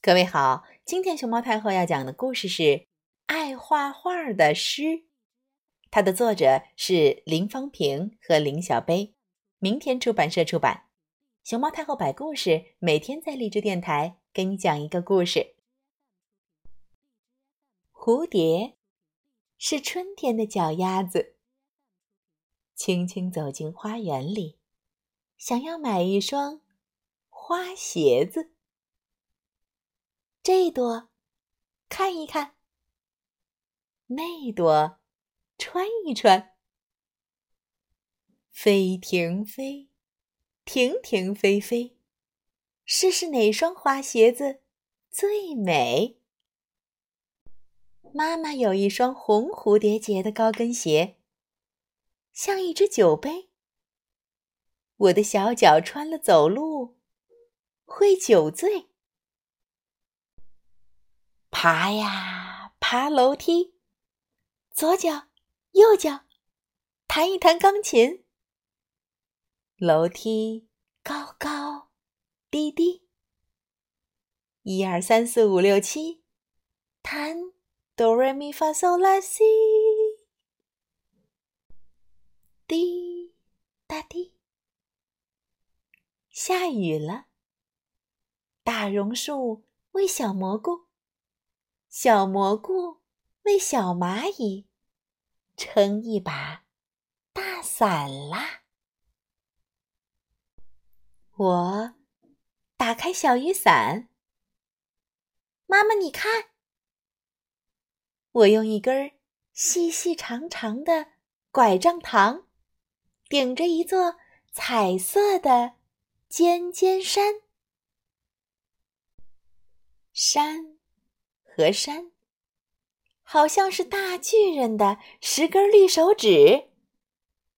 各位好，今天熊猫太后要讲的故事是《爱画画的诗》，它的作者是林芳平和林小杯，明天出版社出版。熊猫太后摆故事，每天在励志电台给你讲一个故事。蝴蝶是春天的脚丫子，轻轻走进花园里，想要买一双花鞋子。这朵看一看，那朵穿一穿，飞停飞，停停飞飞，试试哪双花鞋子最美。妈妈有一双红蝴蝶结的高跟鞋，像一只酒杯。我的小脚穿了走路会酒醉。爬呀爬楼梯，左脚右脚，弹一弹钢琴。楼梯高高低低，一二三四五六七，弹哆来咪发嗦拉西，滴答滴。下雨了，大榕树喂小蘑菇。小蘑菇为小蚂蚁撑一把大伞啦！我打开小雨伞，妈妈你看，我用一根细细长长的拐杖糖顶着一座彩色的尖尖山，山。河山，好像是大巨人的十根绿手指，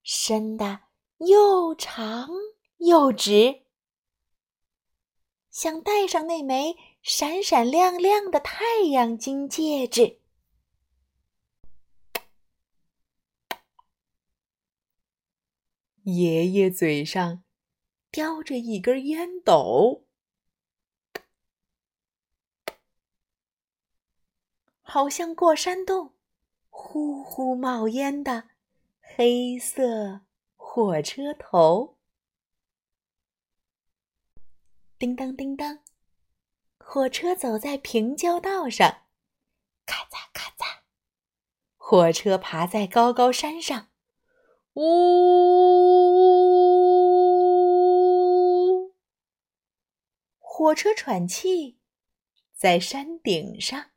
伸的又长又直，想戴上那枚闪闪亮亮的太阳金戒指。爷爷嘴上叼着一根烟斗。好像过山洞，呼呼冒烟的黑色火车头。叮当叮当，火车走在平交道上，咔嚓咔嚓，火车爬在高高山上，呜，火车喘气在山顶上。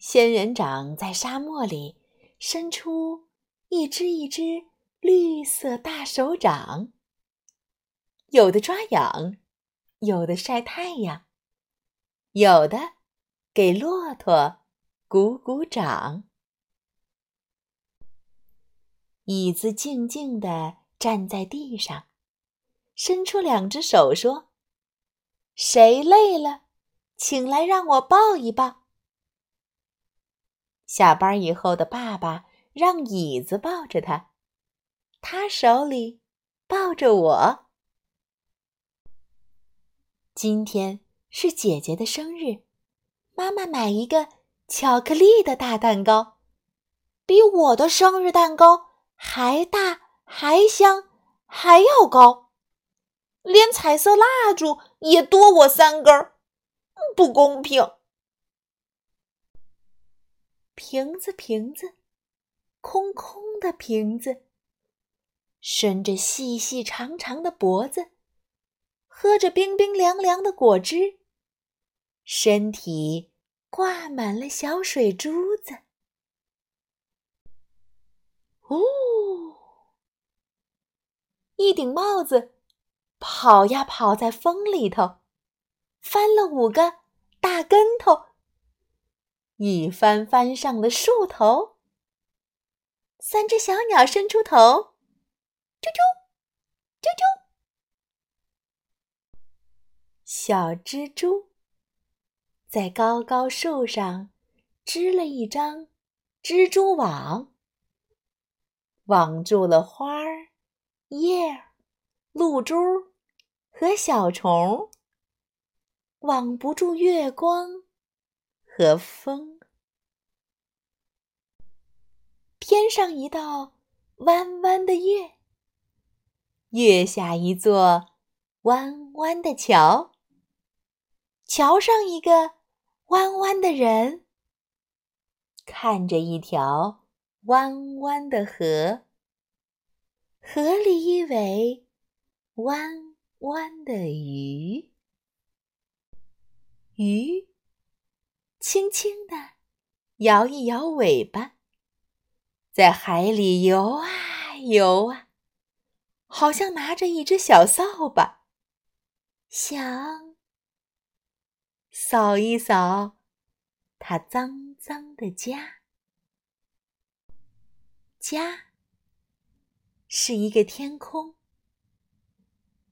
仙人掌在沙漠里伸出一只一只绿色大手掌，有的抓痒，有的晒太阳，有的给骆驼鼓鼓掌。椅子静静地站在地上，伸出两只手说：“谁累了，请来让我抱一抱。”下班以后的爸爸让椅子抱着他，他手里抱着我。今天是姐姐的生日，妈妈买一个巧克力的大蛋糕，比我的生日蛋糕还大、还香、还要高，连彩色蜡烛也多我三根儿，不公平。瓶子，瓶子，空空的瓶子，伸着细细长长的脖子，喝着冰冰凉凉的果汁，身体挂满了小水珠子。呜，一顶帽子跑呀跑在风里头，翻了五个大跟头。一翻翻上了树头，三只小鸟伸出头，啾啾，啾啾。小蜘蛛在高高树上织了一张蜘蛛网，网住了花儿、叶儿、露珠和小虫。网不住月光和风。天上一道弯弯的月，月下一座弯弯的桥，桥上一个弯弯的人，看着一条弯弯的河，河里一尾弯弯的鱼。鱼轻轻地摇一摇尾巴，在海里游啊游啊，好像拿着一只小扫把，想扫一扫它脏脏的家。家是一个天空，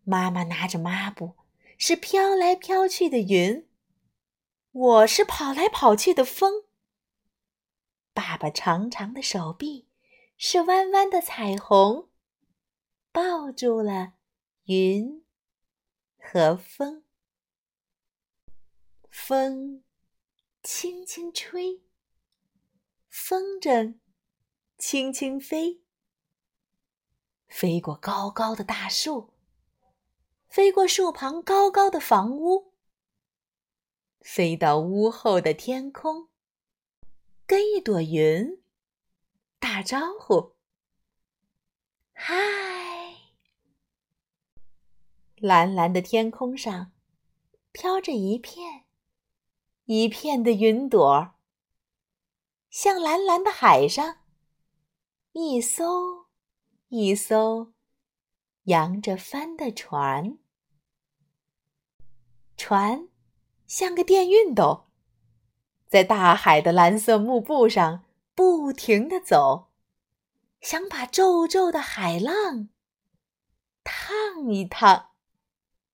妈妈拿着抹布，是飘来飘去的云。我是跑来跑去的风，爸爸长长的手臂是弯弯的彩虹，抱住了云和风。风轻轻吹，风筝轻轻飞，飞过高高的大树，飞过树旁高高的房屋。飞到屋后的天空，跟一朵云打招呼：“嗨！”蓝蓝的天空上飘着一片一片的云朵，像蓝蓝的海上一艘一艘扬着帆的船，船。像个电熨斗，在大海的蓝色幕布上不停地走，想把皱皱的海浪烫一烫。